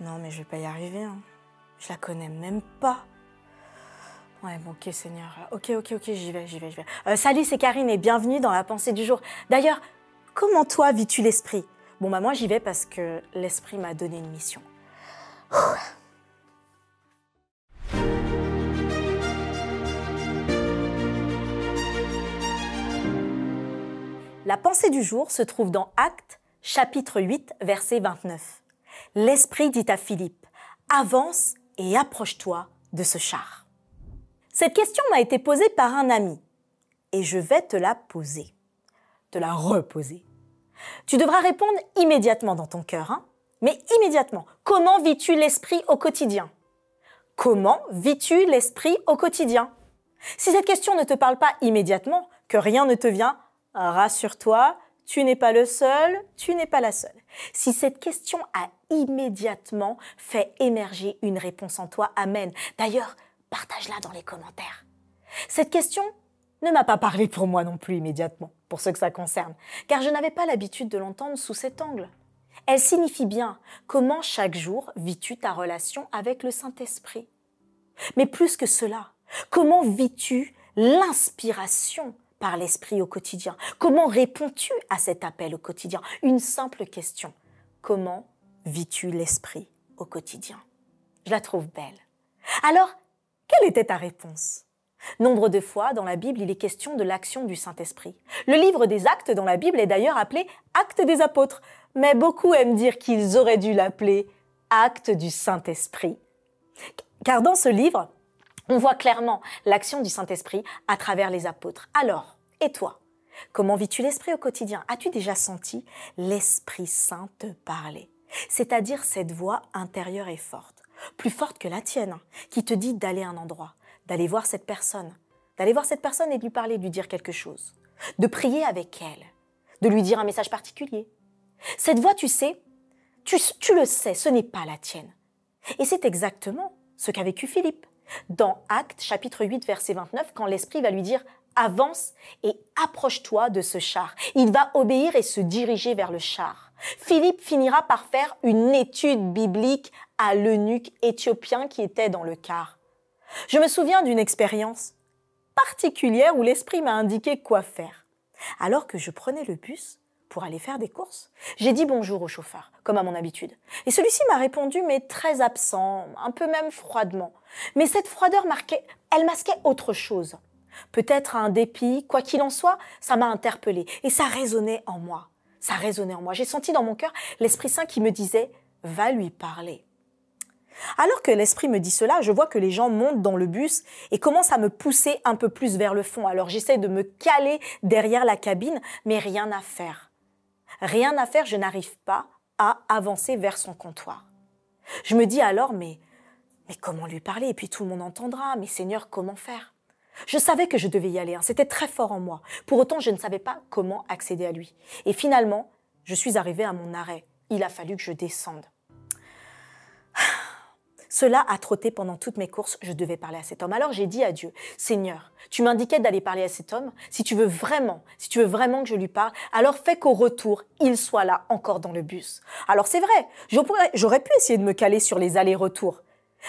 Non, mais je vais pas y arriver. Hein. Je la connais même pas. Ouais, bon, ok, Seigneur. Ok, ok, ok, j'y vais, j'y vais, j'y vais. Euh, salut, c'est Karine et bienvenue dans la pensée du jour. D'ailleurs, comment toi vis-tu l'esprit? Bon, bah, moi, j'y vais parce que l'esprit m'a donné une mission. La pensée du jour se trouve dans Actes, chapitre 8, verset 29. L'Esprit dit à Philippe, avance et approche-toi de ce char. Cette question m'a été posée par un ami et je vais te la poser, te la reposer. Tu devras répondre immédiatement dans ton cœur, hein mais immédiatement. Comment vis-tu l'esprit au quotidien? Comment vis-tu l'esprit au quotidien? Si cette question ne te parle pas immédiatement, que rien ne te vient, rassure-toi, tu n'es pas le seul, tu n'es pas la seule. Si cette question a immédiatement fait émerger une réponse en toi, amen. D'ailleurs, partage-la dans les commentaires. Cette question ne m'a pas parlé pour moi non plus immédiatement, pour ce que ça concerne, car je n'avais pas l'habitude de l'entendre sous cet angle. Elle signifie bien comment chaque jour vis-tu ta relation avec le Saint-Esprit. Mais plus que cela, comment vis-tu l'inspiration par l'Esprit au quotidien Comment réponds-tu à cet appel au quotidien? Une simple question. Comment vis-tu l'Esprit au quotidien? Je la trouve belle. Alors, quelle était ta réponse? Nombre de fois, dans la Bible, il est question de l'action du Saint-Esprit. Le livre des actes dans la Bible est d'ailleurs appelé Actes des apôtres, mais beaucoup aiment dire qu'ils auraient dû l'appeler Actes du Saint-Esprit. Car dans ce livre, on voit clairement l'action du Saint-Esprit à travers les apôtres. Alors, et toi? Comment vis-tu l'Esprit au quotidien? As-tu déjà senti l'Esprit Saint te parler? C'est-à-dire cette voix intérieure et forte, plus forte que la tienne, hein, qui te dit d'aller à un endroit, d'aller voir cette personne, d'aller voir cette personne et de lui parler, de lui dire quelque chose, de prier avec elle, de lui dire un message particulier. Cette voix, tu sais, tu, tu le sais, ce n'est pas la tienne. Et c'est exactement ce qu'a vécu Philippe. Dans Actes chapitre 8 verset 29, quand l'Esprit va lui dire avance et approche-toi de ce char. Il va obéir et se diriger vers le char. Philippe finira par faire une étude biblique à l'eunuque éthiopien qui était dans le car. Je me souviens d'une expérience particulière où l'esprit m'a indiqué quoi faire. Alors que je prenais le bus pour aller faire des courses, j'ai dit bonjour au chauffeur, comme à mon habitude. Et celui-ci m'a répondu, mais très absent, un peu même froidement. Mais cette froideur marquait, elle masquait autre chose. Peut-être un dépit, quoi qu'il en soit, ça m'a interpellé et ça résonnait en moi. Ça résonnait en moi. J'ai senti dans mon cœur l'Esprit Saint qui me disait, va lui parler. Alors que l'esprit me dit cela, je vois que les gens montent dans le bus et commencent à me pousser un peu plus vers le fond. Alors j'essaie de me caler derrière la cabine, mais rien à faire. Rien à faire, je n'arrive pas à avancer vers son comptoir. Je me dis alors, mais, mais comment lui parler? Et puis tout le monde entendra, mais Seigneur, comment faire? Je savais que je devais y aller, hein. c'était très fort en moi. Pour autant, je ne savais pas comment accéder à lui. Et finalement, je suis arrivée à mon arrêt. Il a fallu que je descende. Cela a trotté pendant toutes mes courses, je devais parler à cet homme. Alors j'ai dit à Dieu, Seigneur, tu m'indiquais d'aller parler à cet homme. Si tu veux vraiment, si tu veux vraiment que je lui parle, alors fais qu'au retour, il soit là encore dans le bus. Alors c'est vrai, j'aurais pu essayer de me caler sur les allers-retours.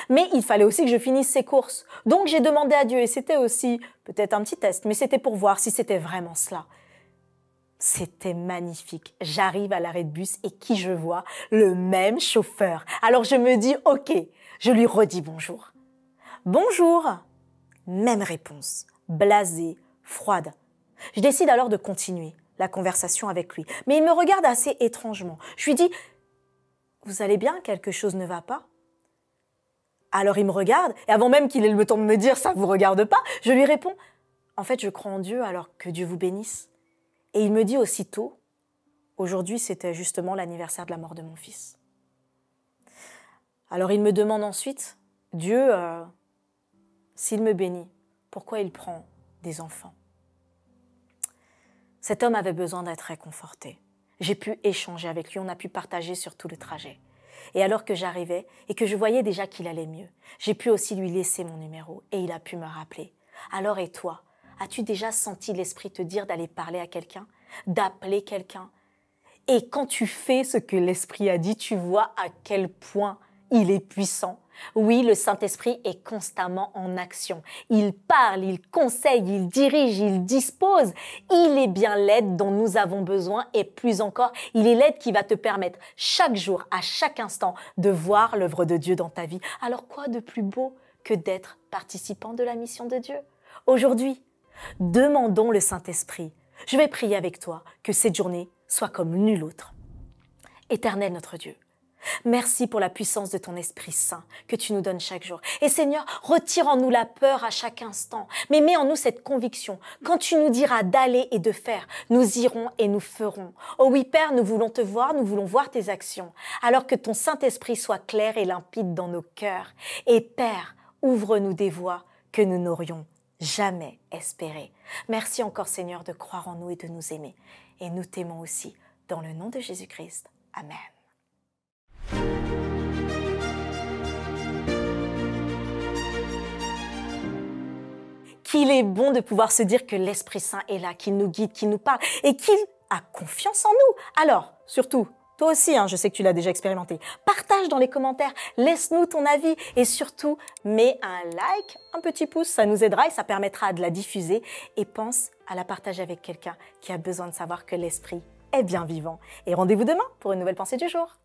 Mais il fallait aussi que je finisse ces courses. Donc j'ai demandé à Dieu, et c'était aussi peut-être un petit test, mais c'était pour voir si c'était vraiment cela. C'était magnifique. J'arrive à l'arrêt de bus et qui je vois? Le même chauffeur. Alors je me dis, ok, je lui redis bonjour. Bonjour. Même réponse. Blasée, froide. Je décide alors de continuer la conversation avec lui. Mais il me regarde assez étrangement. Je lui dis, vous allez bien? Quelque chose ne va pas? Alors il me regarde, et avant même qu'il ait le temps de me dire, ça ne vous regarde pas, je lui réponds, en fait, je crois en Dieu, alors que Dieu vous bénisse. Et il me dit aussitôt, aujourd'hui c'était justement l'anniversaire de la mort de mon fils. Alors il me demande ensuite, Dieu, euh, s'il me bénit, pourquoi il prend des enfants? Cet homme avait besoin d'être réconforté. J'ai pu échanger avec lui, on a pu partager sur tout le trajet. Et alors que j'arrivais et que je voyais déjà qu'il allait mieux, j'ai pu aussi lui laisser mon numéro et il a pu me rappeler. Alors et toi, as-tu déjà senti l'esprit te dire d'aller parler à quelqu'un, d'appeler quelqu'un? Et quand tu fais ce que l'esprit a dit, tu vois à quel point il est puissant. Oui, le Saint-Esprit est constamment en action. Il parle, il conseille, il dirige, il dispose. Il est bien l'aide dont nous avons besoin et plus encore, il est l'aide qui va te permettre chaque jour, à chaque instant, de voir l'œuvre de Dieu dans ta vie. Alors quoi de plus beau que d'être participant de la mission de Dieu? Aujourd'hui, demandons le Saint-Esprit. Je vais prier avec toi que cette journée soit comme nulle autre. Éternel notre Dieu, Merci pour la puissance de ton Esprit Saint que tu nous donnes chaque jour. Et Seigneur, retire en nous la peur à chaque instant, mais mets en nous cette conviction. Quand tu nous diras d'aller et de faire, nous irons et nous ferons. Oh oui, Père, nous voulons te voir, nous voulons voir tes actions, alors que ton Saint-Esprit soit clair et limpide dans nos cœurs. Et Père, ouvre-nous des voies que nous n'aurions jamais espérées. Merci encore Seigneur de croire en nous et de nous aimer. Et nous t'aimons aussi. Dans le nom de Jésus-Christ. Amen. Qu'il est bon de pouvoir se dire que l'Esprit Saint est là, qu'il nous guide, qu'il nous parle et qu'il a confiance en nous. Alors, surtout, toi aussi, hein, je sais que tu l'as déjà expérimenté. Partage dans les commentaires, laisse-nous ton avis et surtout, mets un like, un petit pouce, ça nous aidera et ça permettra de la diffuser. Et pense à la partager avec quelqu'un qui a besoin de savoir que l'esprit est bien vivant. Et rendez-vous demain pour une nouvelle pensée du jour.